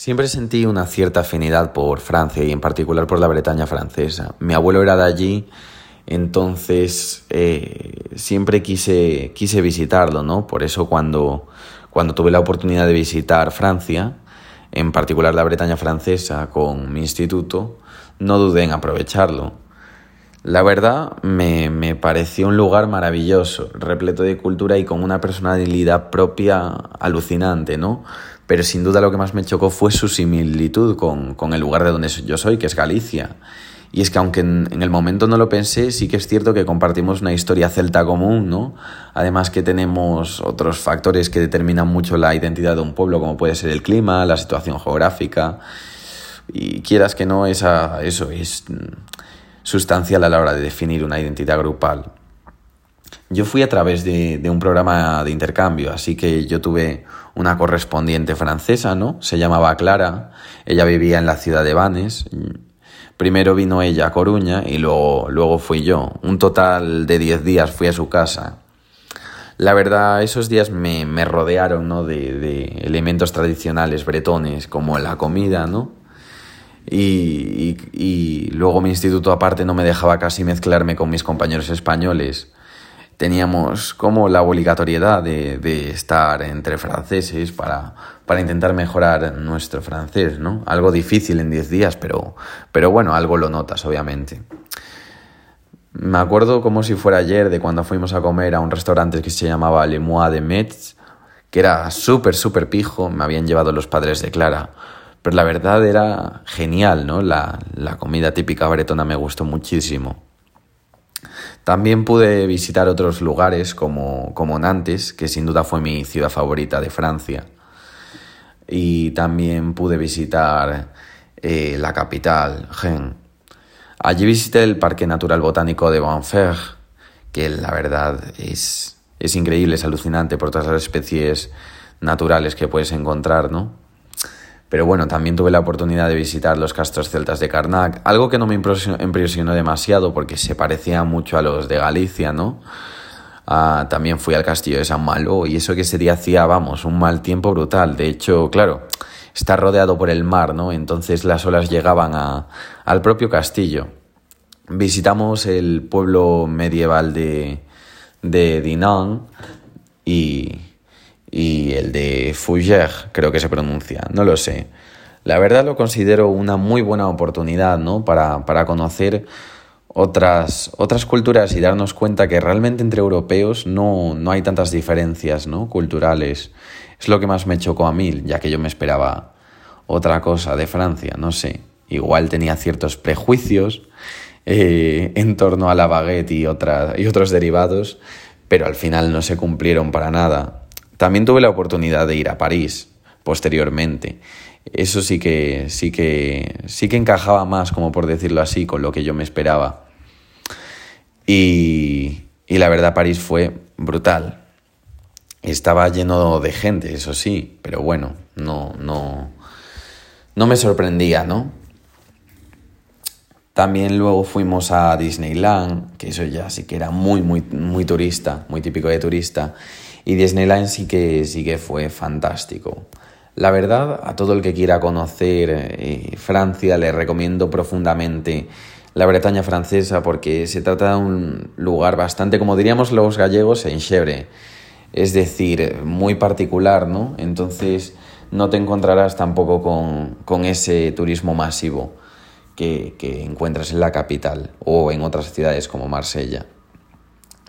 Siempre sentí una cierta afinidad por Francia y en particular por la Bretaña francesa. Mi abuelo era de allí, entonces eh, siempre quise, quise visitarlo, ¿no? Por eso cuando, cuando tuve la oportunidad de visitar Francia, en particular la Bretaña francesa, con mi instituto, no dudé en aprovecharlo. La verdad me, me, pareció un lugar maravilloso, repleto de cultura y con una personalidad propia alucinante, ¿no? Pero sin duda lo que más me chocó fue su similitud con, con el lugar de donde yo soy, que es Galicia. Y es que aunque en, en, el momento no lo pensé, sí que es cierto que compartimos una historia celta común, ¿no? Además que tenemos otros factores que determinan mucho la identidad de un pueblo, como puede ser el clima, la situación geográfica. Y quieras que no, esa, eso es sustancial a la hora de definir una identidad grupal. Yo fui a través de, un programa de intercambio, así que yo tuve una correspondiente francesa, ¿no? Se llamaba Clara, ella vivía en la ciudad de Vannes. Primero vino ella a Coruña y luego, luego fui yo. Un total de 10 días fui a su casa. La verdad, esos días me, rodearon ¿no? de elementos tradicionales bretones, como la comida, ¿no? Y, y, luego mi instituto aparte no me dejaba casi mezclarme con mis compañeros españoles. Teníamos como la obligatoriedad de, de estar entre franceses para, para, intentar mejorar nuestro francés, ¿no? Algo difícil en 10 días, pero, pero bueno, algo lo notas, obviamente. Me acuerdo como si fuera ayer de cuando fuimos a comer a un restaurante que se llamaba Le Mois de Metz, que era súper, súper pijo, me habían llevado los padres de Clara pero la verdad era genial, ¿no? La, comida típica bretona me gustó muchísimo. También pude visitar otros lugares como, como Nantes, que sin duda fue mi ciudad favorita de Francia. Y también pude visitar eh, la capital, Rennes. Allí visité el Parque Natural Botánico de Bonfer, que la verdad es, es increíble, es alucinante por todas las especies naturales que puedes encontrar, ¿no? Pero bueno, también tuve la oportunidad de visitar los castros celtas de Karnak, algo que no me impresionó demasiado porque se parecía mucho a los de Galicia, ¿no? Ah, también fui al castillo de San Malo y eso que ese día hacía, vamos, un mal tiempo brutal. De hecho, claro, está rodeado por el mar, ¿no? Entonces las olas llegaban a, al propio castillo. Visitamos el pueblo medieval de, de Dinan y y el de Fougère, creo que se pronuncia, no lo sé. La verdad lo considero una muy buena oportunidad, ¿no? Para, para conocer otras, otras culturas y darnos cuenta que realmente entre europeos no, no hay tantas diferencias, ¿no? Culturales. Es lo que más me chocó a mí, ya que yo me esperaba otra cosa de Francia, no sé. Igual tenía ciertos prejuicios eh, en torno a la baguette y, otra, y otros derivados, pero al final no se cumplieron para nada. También tuve la oportunidad de ir a París posteriormente. Eso sí que, sí que, sí que encajaba más, como por decirlo así, con lo que yo me esperaba. Y, y la verdad, París fue brutal. Estaba lleno de gente, eso sí, pero bueno, no, no, no me sorprendía, ¿no? También luego fuimos a Disneyland, que eso ya sí que era muy, muy, muy turista, muy típico de turista. Y Disneyland sí que, sí que fue fantástico. La verdad, a todo el que quiera conocer eh, Francia le recomiendo profundamente la Bretaña francesa porque se trata de un lugar bastante, como diríamos los gallegos, en chevre. Es decir, muy particular, ¿no? Entonces no te encontrarás tampoco con, con ese turismo masivo que, que encuentras en la capital o en otras ciudades como Marsella.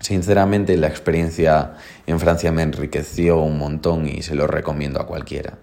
Sinceramente la experiencia en Francia me enriqueció un montón y se lo recomiendo a cualquiera.